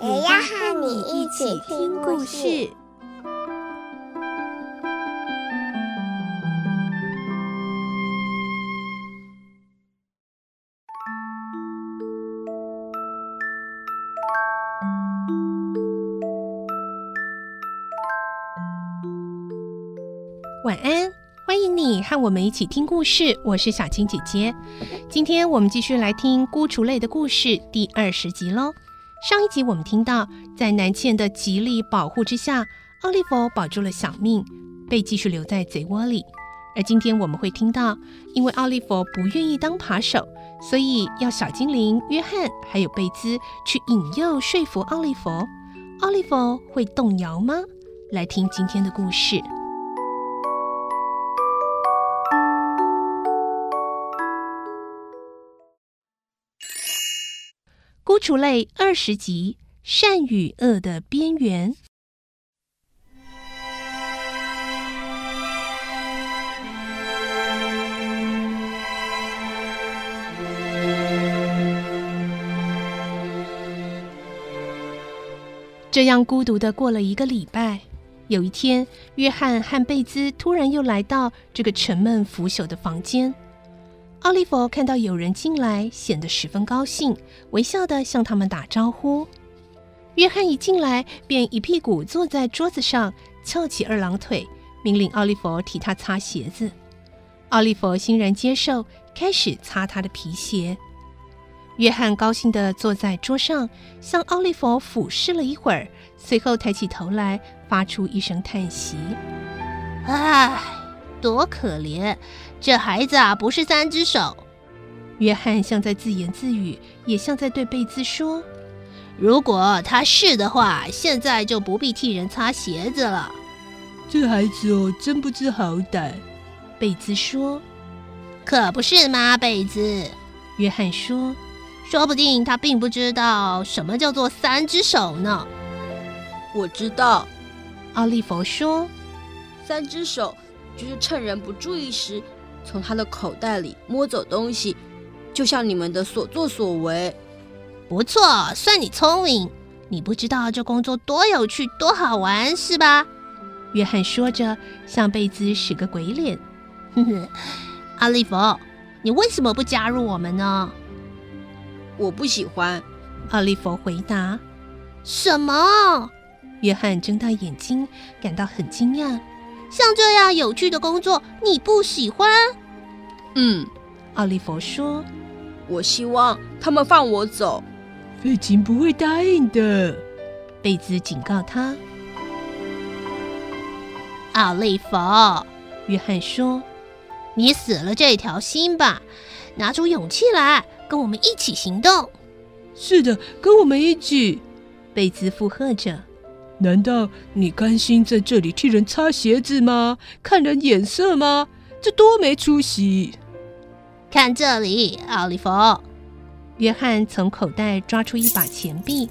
也要和你一起听故事。晚安，欢迎你和我们一起听故事。我是小青姐姐，今天我们继续来听《孤雏泪》的故事第二十集喽。上一集我们听到，在南茜的极力保护之下，奥利弗保住了小命，被继续留在贼窝里。而今天我们会听到，因为奥利弗不愿意当扒手，所以要小精灵约翰还有贝兹去引诱说服奥利弗。奥利弗会动摇吗？来听今天的故事。《孤雏泪》二十集：善与恶的边缘。这样孤独的过了一个礼拜。有一天，约翰和贝兹突然又来到这个沉闷腐朽的房间。奥利弗看到有人进来，显得十分高兴，微笑地向他们打招呼。约翰一进来，便一屁股坐在桌子上，翘起二郎腿，命令奥利弗替他擦鞋子。奥利弗欣然接受，开始擦他的皮鞋。约翰高兴地坐在桌上，向奥利弗俯视了一会儿，随后抬起头来，发出一声叹息：“唉。”多可怜，这孩子啊，不是三只手。约翰像在自言自语，也像在对贝兹说：“如果他是的话，现在就不必替人擦鞋子了。”这孩子哦，真不知好歹。贝兹说：“可不是吗，贝兹？”约翰说：“说不定他并不知道什么叫做三只手呢。”我知道，奥利弗说：“三只手。”就是趁人不注意时，从他的口袋里摸走东西，就像你们的所作所为。不错，算你聪明。你不知道这工作多有趣、多好玩，是吧？约翰说着，向贝兹使个鬼脸。呵呵，奥利弗，你为什么不加入我们呢？我不喜欢。阿利弗回答。什么？约翰睁大眼睛，感到很惊讶。像这样有趣的工作，你不喜欢？嗯，奥利弗说：“我希望他们放我走。”费琴不会答应的，贝兹警告他。奥利弗，约翰说：“你死了这条心吧，拿出勇气来，跟我们一起行动。”是的，跟我们一起。贝兹附和着。难道你甘心在这里替人擦鞋子吗？看人眼色吗？这多没出息！看这里，奥利弗。约翰从口袋抓出一把钱币。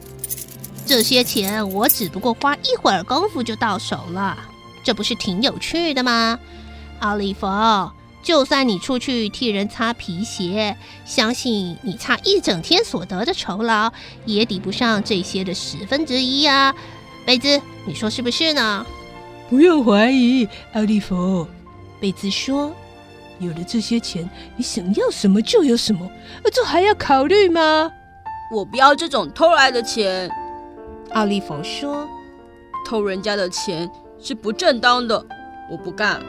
这些钱我只不过花一会儿功夫就到手了，这不是挺有趣的吗？奥利弗，就算你出去替人擦皮鞋，相信你擦一整天所得的酬劳，也抵不上这些的十分之一啊！贝兹，你说是不是呢？不用怀疑，奥利弗。贝兹说：“有了这些钱，你想要什么就有什么，这还要考虑吗？”我不要这种偷来的钱。奥利弗说：“偷人家的钱是不正当的，我不干。”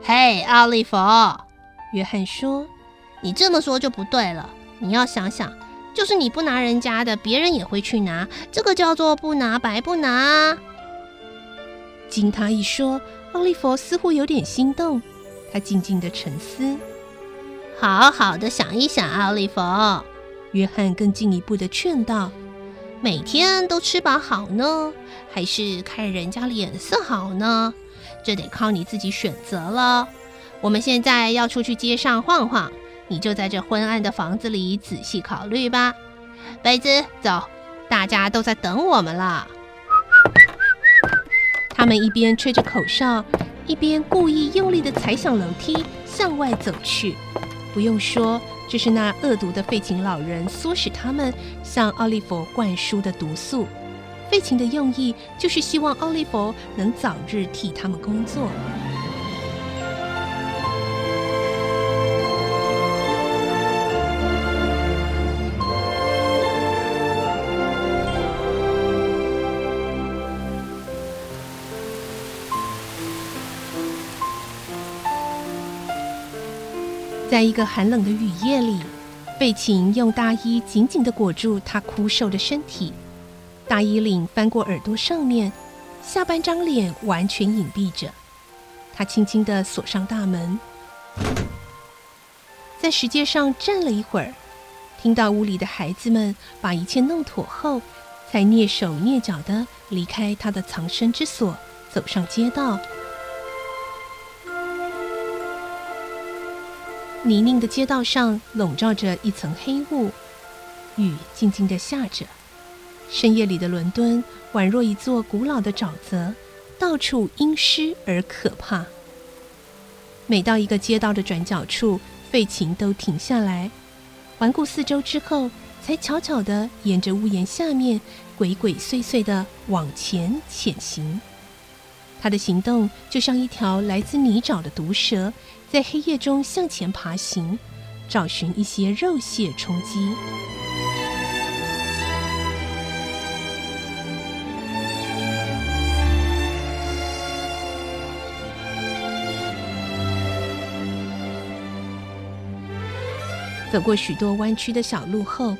嘿，奥利弗，约翰说：“你这么说就不对了，你要想想。”就是你不拿人家的，别人也会去拿，这个叫做不拿白不拿。经他一说，奥利弗似乎有点心动，他静静的沉思，好好的想一想，奥利弗。约翰更进一步的劝道：“每天都吃饱好呢，还是看人家脸色好呢？这得靠你自己选择了。我们现在要出去街上晃晃，你就在这昏暗的房子里仔细考虑吧。贝兹，走，大家都在等我们了。”他们一边吹着口哨，一边故意用力地踩响楼梯，向外走去。不用说，这是那恶毒的废寝老人唆使他们向奥利弗灌输的毒素。废寝的用意就是希望奥利弗能早日替他们工作。在一个寒冷的雨夜里，贝琴用大衣紧紧地裹住他枯瘦的身体，大衣领翻过耳朵上面，下半张脸完全隐蔽着。他轻轻地锁上大门，在石阶上站了一会儿，听到屋里的孩子们把一切弄妥后，才蹑手蹑脚地离开他的藏身之所，走上街道。泥泞的街道上笼罩着一层黑雾，雨静静地下着。深夜里的伦敦宛若一座古老的沼泽，到处阴湿而可怕。每到一个街道的转角处，废寝都停下来，环顾四周之后，才悄悄地沿着屋檐下面鬼鬼祟祟地往前潜行。他的行动就像一条来自泥沼的毒蛇。在黑夜中向前爬行，找寻一些肉屑充饥。走过许多弯曲的小路后，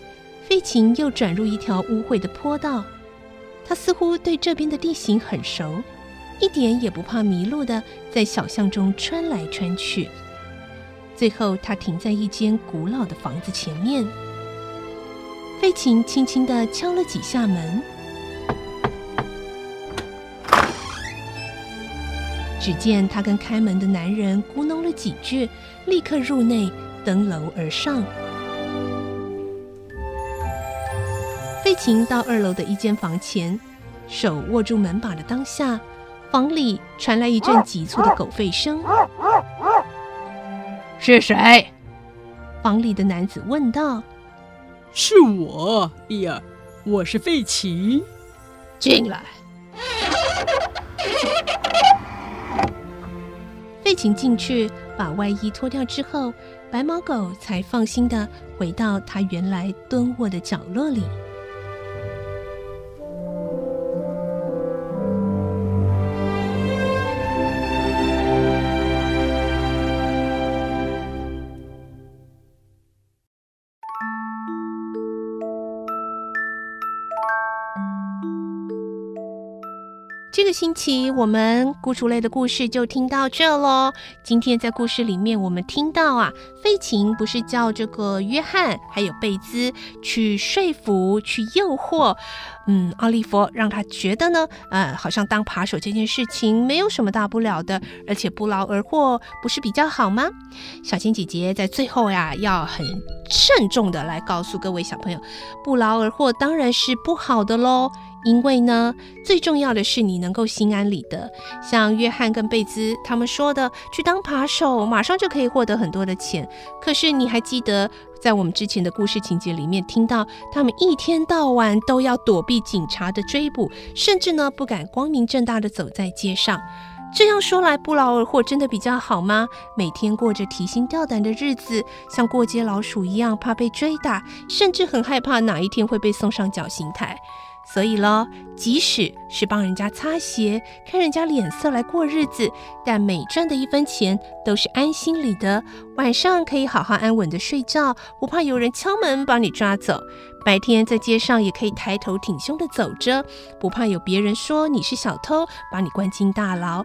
废寝又转入一条污秽的坡道。他似乎对这边的地形很熟。一点也不怕迷路的，在小巷中穿来穿去。最后，他停在一间古老的房子前面。费琴轻轻地敲了几下门，只见他跟开门的男人咕哝了几句，立刻入内，登楼而上。费琴到二楼的一间房前，手握住门把的当下。房里传来一阵急促的狗吠声。是谁？房里的男子问道。是我，呀，我是费奇。进来。费奇进去，把外衣脱掉之后，白毛狗才放心的回到它原来蹲卧的角落里。这个星期我们孤雏类的故事就听到这喽。今天在故事里面，我们听到啊，费琴不是叫这个约翰还有贝兹去说服、去诱惑，嗯，奥利弗让他觉得呢，呃，好像当扒手这件事情没有什么大不了的，而且不劳而获不是比较好吗？小青姐姐在最后呀，要很慎重的来告诉各位小朋友，不劳而获当然是不好的喽。因为呢，最重要的是你能够心安理得。像约翰跟贝兹他们说的，去当扒手，马上就可以获得很多的钱。可是你还记得，在我们之前的故事情节里面听到，他们一天到晚都要躲避警察的追捕，甚至呢不敢光明正大的走在街上。这样说来，不劳而获真的比较好吗？每天过着提心吊胆的日子，像过街老鼠一样，怕被追打，甚至很害怕哪一天会被送上绞刑台。所以咯，即使是帮人家擦鞋、看人家脸色来过日子，但每赚的一分钱都是安心里的。晚上可以好好安稳的睡觉，不怕有人敲门把你抓走。白天在街上也可以抬头挺胸的走着，不怕有别人说你是小偷，把你关进大牢。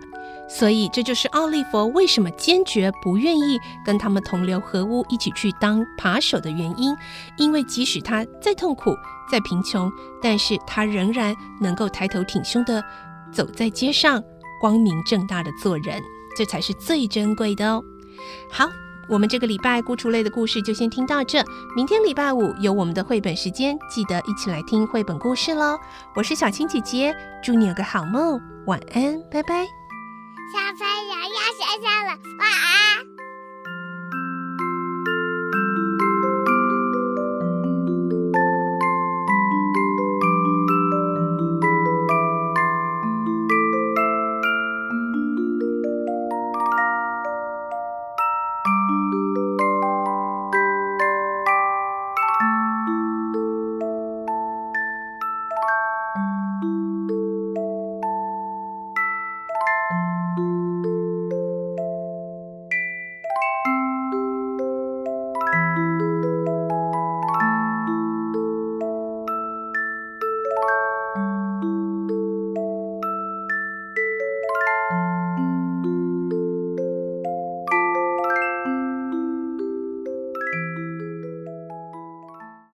所以这就是奥利弗为什么坚决不愿意跟他们同流合污，一起去当扒手的原因。因为即使他再痛苦、再贫穷，但是他仍然能够抬头挺胸的走在街上，光明正大的做人，这才是最珍贵的哦。好。我们这个礼拜《孤雏类》的故事就先听到这，明天礼拜五有我们的绘本时间，记得一起来听绘本故事喽！我是小青姐姐，祝你有个好梦，晚安，拜拜。小朋友要睡觉了，晚安。